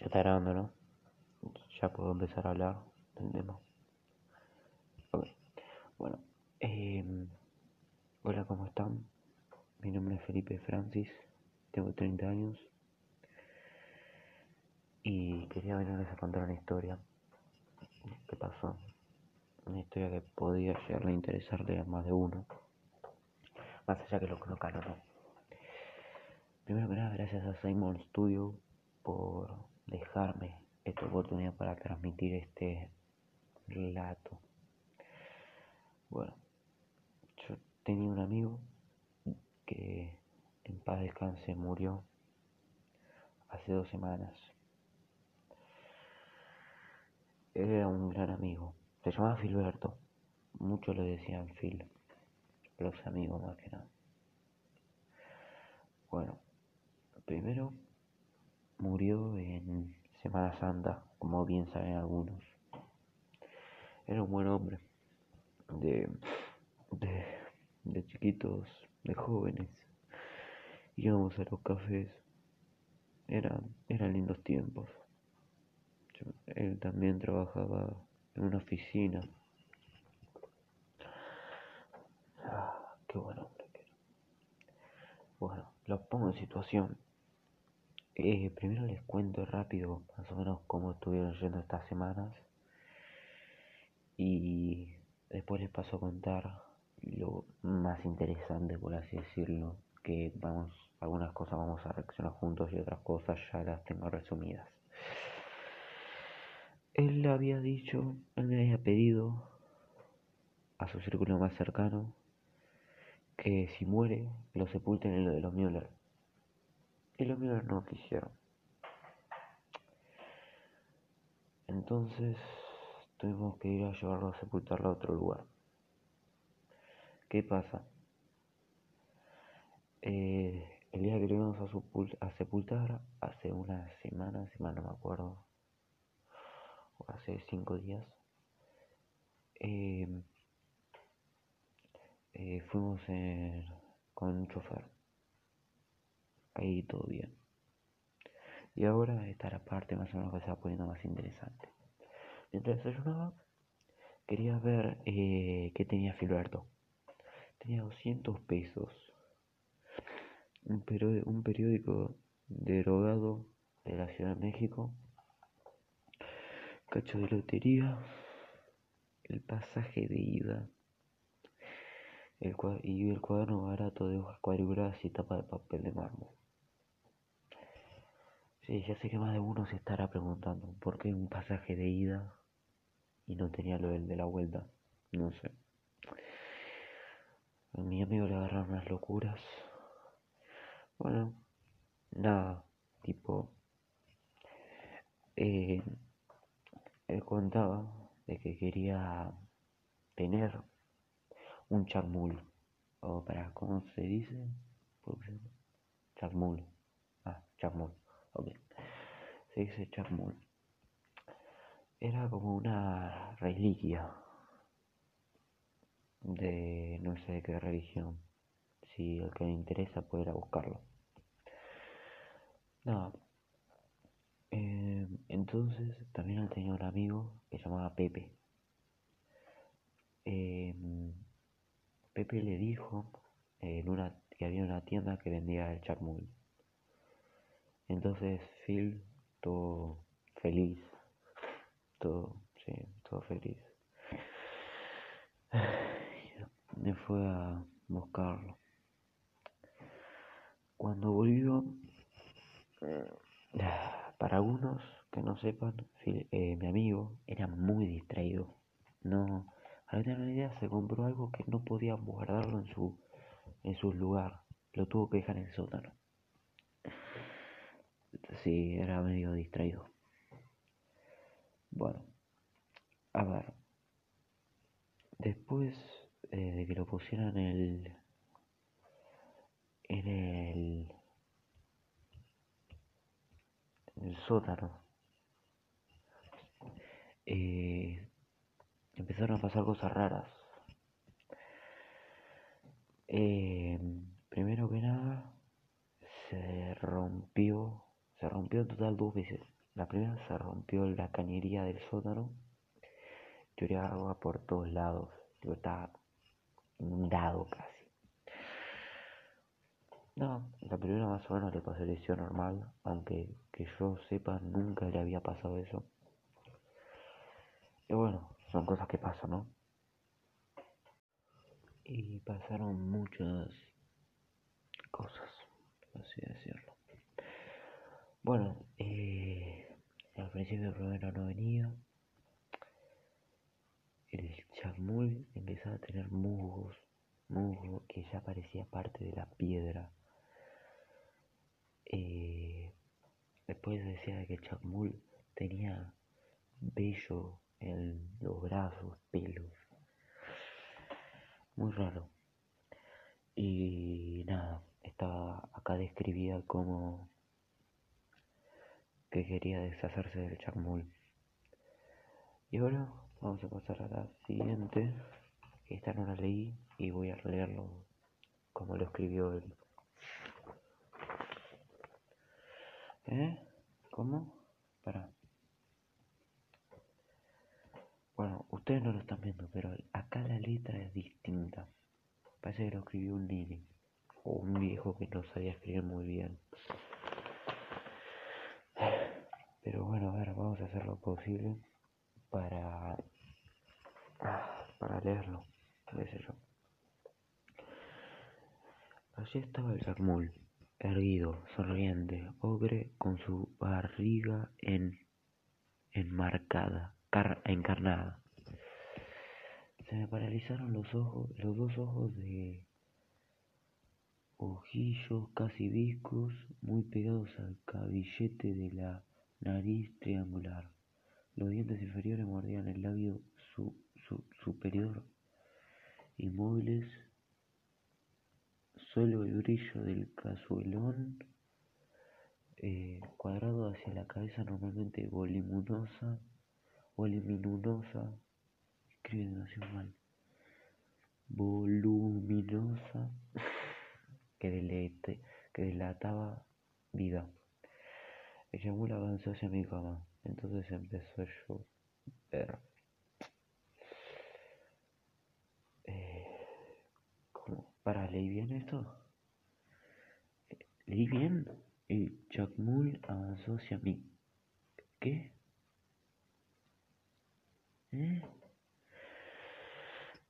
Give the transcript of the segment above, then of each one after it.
Ya está grabando, ¿no? Ya puedo empezar a hablar del tema. Ok. Bueno. Eh, hola, ¿cómo están? Mi nombre es Felipe Francis. Tengo 30 años. Y quería venirles a contar una historia. ¿Qué pasó? Una historia que podía llegarle a interesarle a más de uno. Más allá que lo conozcan o no. Primero que nada, gracias a Simon Studio por dejarme esta oportunidad para transmitir este relato. Bueno, yo tenía un amigo que en paz descanse murió hace dos semanas. Era un gran amigo, se llamaba Filberto, muchos le decían Phil, los amigos más que nada. Bueno, primero murió en Semana Santa, como bien saben algunos. Era un buen hombre, de, de, de chiquitos, de jóvenes. Íbamos a los cafés, eran, eran lindos tiempos. él también trabajaba en una oficina. Ah, qué buen hombre que era. Bueno, lo pongo en situación. Eh, primero les cuento rápido más o menos cómo estuvieron yendo estas semanas. Y después les paso a contar lo más interesante por así decirlo que vamos algunas cosas vamos a reaccionar juntos y otras cosas ya las tengo resumidas. Él había dicho él me había pedido a su círculo más cercano que si muere lo sepulten en lo de los Müller y los míos no quisieron. Entonces tuvimos que ir a llevarlo a sepultarlo a otro lugar. ¿Qué pasa? Eh, el día que lo íbamos a, sepultar, hace una semana, semana no me acuerdo, o hace cinco días, eh, eh, fuimos con un chofer ahí todo bien. Y ahora está la parte más o menos que se va poniendo más interesante. Mientras desayunaba, quería ver eh, qué tenía Filberto. Tenía 200 pesos. Un, periódico, un periódico derogado de la Ciudad de México. Cacho de lotería. El pasaje de ida. El, y el cuaderno barato de hojas cuadriculadas y tapa de papel de mármol. Sí, ya sé que más de uno se estará preguntando por qué un pasaje de ida y no tenía lo del de la vuelta. No sé. A mi amigo le agarraron unas locuras. Bueno, nada, tipo. Eh, él contaba de que quería tener un chacmul. O para, ¿cómo se dice? Chacmul. Ah, chacmul. Se dice Chacmul. Era como una reliquia de no sé qué religión. Si el que le interesa puede ir a buscarlo. No. Eh, entonces también tenía un amigo que se llamaba Pepe. Eh, Pepe le dijo una, que había una tienda que vendía el chacmul. Entonces Phil, todo feliz, todo, sí, todo feliz. Me fue a buscarlo. Cuando volvió, para algunos que no sepan, eh, mi amigo era muy distraído. No, al tener una idea se compró algo que no podía guardarlo en su, en su lugar. Lo tuvo que dejar en el sótano. Sí, era medio distraído. Bueno, a ver. Después eh, de que lo pusieran en el. en el. sótano. Eh, empezaron a pasar cosas raras. Eh, primero que nada, se rompió se rompió en total dos veces. La primera se rompió la cañería del sótano. Lloré agua por todos lados. Yo estaba inundado casi. No, la primera más o menos le pasó lesión normal, aunque que yo sepa nunca le había pasado eso. Y bueno, son cosas que pasan, ¿no? Y pasaron muchas cosas, así decirlo. Bueno, eh, al principio primero no venía. El chamul empezaba a tener musgos, musgo que ya parecía parte de la piedra. Eh, después decía que el tenía vello en los brazos, pelos. Muy raro. Y nada, estaba acá describida como que quería deshacerse del Chacmul. Y ahora vamos a pasar a la siguiente. Esta no la leí y voy a leerlo como lo escribió él. ¿Eh? ¿Cómo? Para. Bueno, ustedes no lo están viendo, pero acá la letra es distinta. Parece que lo escribió un niño o un viejo que no sabía escribir muy bien. Pero bueno, a ver, vamos a hacer lo posible para, para leerlo, sé. Allí estaba el Jacmul, erguido, sonriente, ogre con su barriga en, enmarcada, encarnada. Se me paralizaron los ojos, los dos ojos de ojillos casi viscos, muy pegados al cabillete de la Nariz triangular. Los dientes inferiores mordían el labio superior, inmóviles. Solo el brillo del cazuelón eh, cuadrado hacia la cabeza, normalmente voluminosa, voluminosa, escribe mal, voluminosa, que, que delataba vida. Ella muy avanzó hacia mi cama, entonces empezó a llover. Eh. ¿Para leí bien esto? ¿Leí bien? El Chacmul avanzó hacia mí. ¿Qué? ¿Eh?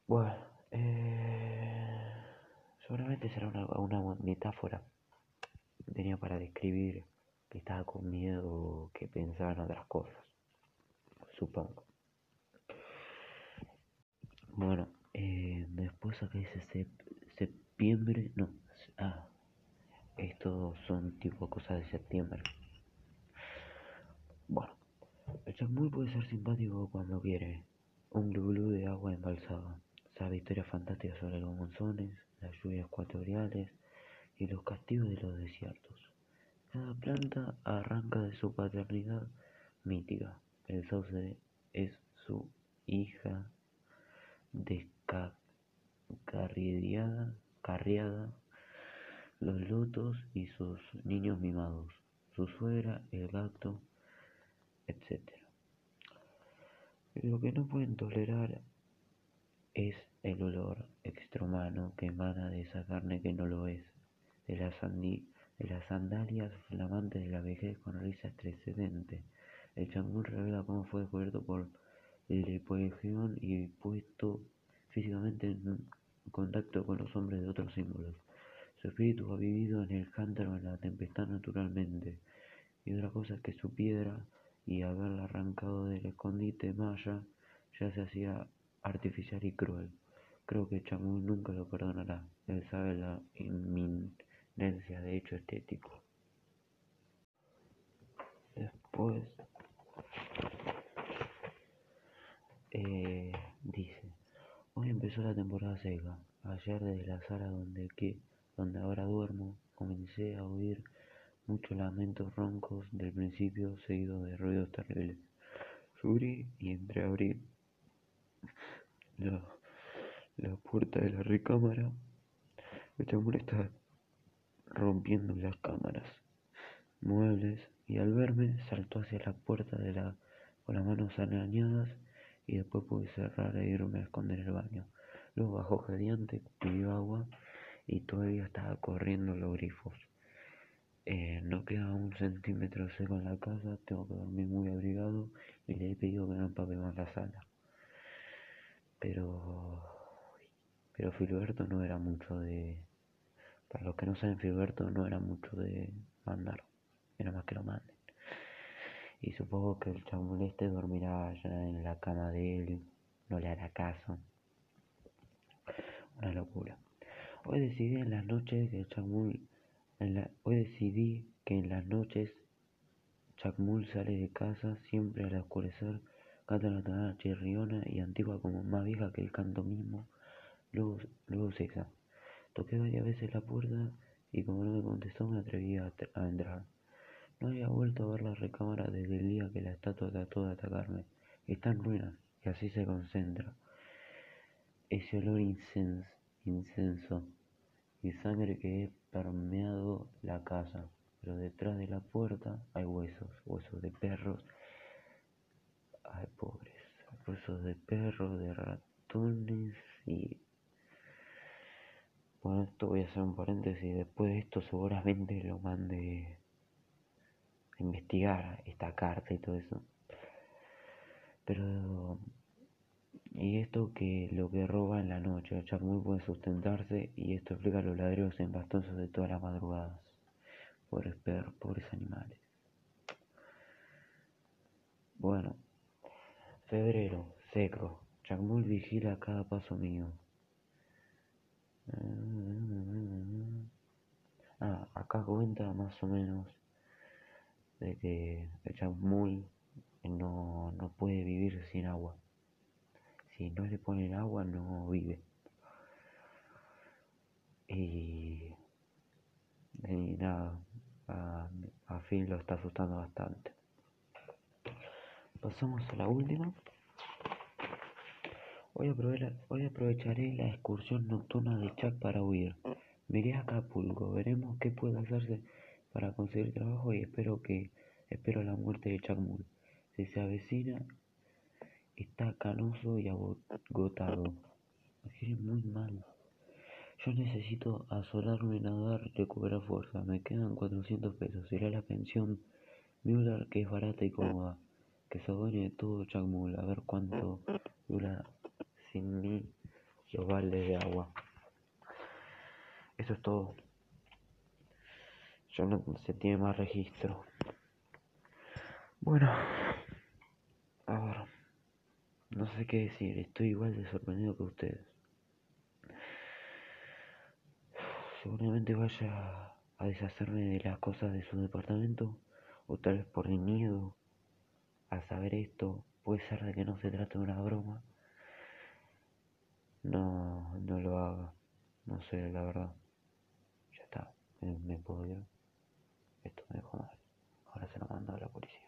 Bueno, eh, seguramente será una, una metáfora. Tenía para describir que estaba con miedo, que pensaba en otras cosas, supongo. Bueno, eh, después acá dice septiembre, no, ah, estos son tipo cosas de septiembre. Bueno, el chamuy puede ser simpático cuando quiere, un glú de agua embalsada, sabe historias fantásticas sobre los monzones, las lluvias ecuatoriales y los castigos de los desiertos. Cada planta arranca de su paternidad mítica. El sauce es su hija descarriada, los lotos y sus niños mimados, su suegra, el gato, etc. Lo que no pueden tolerar es el olor extrahumano que emana de esa carne que no lo es, de la sandía las sandalias flamantes de la vejez con risa estridente. El changún revela cómo fue descubierto por Lepoegeon y puesto físicamente en contacto con los hombres de otros símbolos. Su espíritu ha vivido en el cántaro en la tempestad naturalmente, y otra cosa es que su piedra, y haberla arrancado del escondite maya, ya se hacía artificial y cruel. Creo que Chamún nunca lo perdonará. Él sabe la inmin de hecho estético. Después eh, dice, hoy empezó la temporada seca. Ayer desde la sala donde que donde ahora duermo comencé a oír muchos lamentos roncos del principio seguidos de ruidos terribles. Subí y entreabrí la, la puerta de la recámara. El chambre está rompiendo las cámaras, muebles y al verme saltó hacia la puerta de la, con las manos arañadas y después pude cerrar e irme a esconder el baño. Luego bajó gigante, pidió agua y todavía estaba corriendo los grifos. Eh, no queda un centímetro seco en la casa, tengo que dormir muy abrigado y le he pedido que no empape más la sala. Pero, pero Filiberto no era mucho de, para los que no saben Filiberto no era mucho de mandar, era más que lo manden. Y supongo que el chamul este dormirá allá en la cama de él, no le hará caso. Una locura. Hoy decidí en las noches que Chacmul, hoy decidí que en las noches Chacmul sale de casa siempre al oscurecer, canta una tonada chirriona y antigua como más vieja que el canto mismo, luego, luego cesa. Toqué varias veces la puerta y como no me contestó me atreví a, entrar. No había vuelto a ver la recámara desde el día que la estatua trató de atacarme. Está en ruinas y así se concentra. Ese olor incenso y sangre que he permeado la casa, pero detrás de la puerta hay huesos, huesos de perros, ay pobres, huesos de perros, de ratones y... Bueno, esto voy a hacer un paréntesis, después de esto seguramente lo mande a investigar esta carta y todo eso. Pero y esto que lo que roba en la noche, el muy puede sustentarse y esto explica los ladrillos en bastonzos de todas las madrugadas. Pobres perros, pobres animales. Bueno, febrero, seco. Chacmul vigila cada paso mío. Ah, acá cuenta más o menos de que el Chacmul no, no puede vivir sin agua si no le ponen agua no vive. Y, nada, a, a lo está asustando bastante. Pasamos a la última. Hoy, aprovecharé la excursión nocturna de Chuck para huir. Miré a Acapulco, veremos qué puede hacerse para conseguir trabajo y espero que espero la muerte de Chuck Mull. Si se avecina Está canoso y agotado. Me muy mal. Yo necesito asolarme, nadar, recuperar fuerza. Me quedan 400 pesos. Será la pensión Müller, que es barata y cómoda. Que se de todo Chacmul. A ver cuánto dura sin mí los baldes de agua. Eso es todo. Yo no se tiene más registro. Bueno. A ver. No sé qué decir, estoy igual de sorprendido que ustedes. Seguramente vaya a deshacerme de las cosas de su departamento, o tal vez por el miedo a saber esto, puede ser de que no se trate de una broma. No, no lo haga, no sé, la verdad. Ya está, me, puedo ir. Esto me dejó mal. Ahora se lo mando a la policía.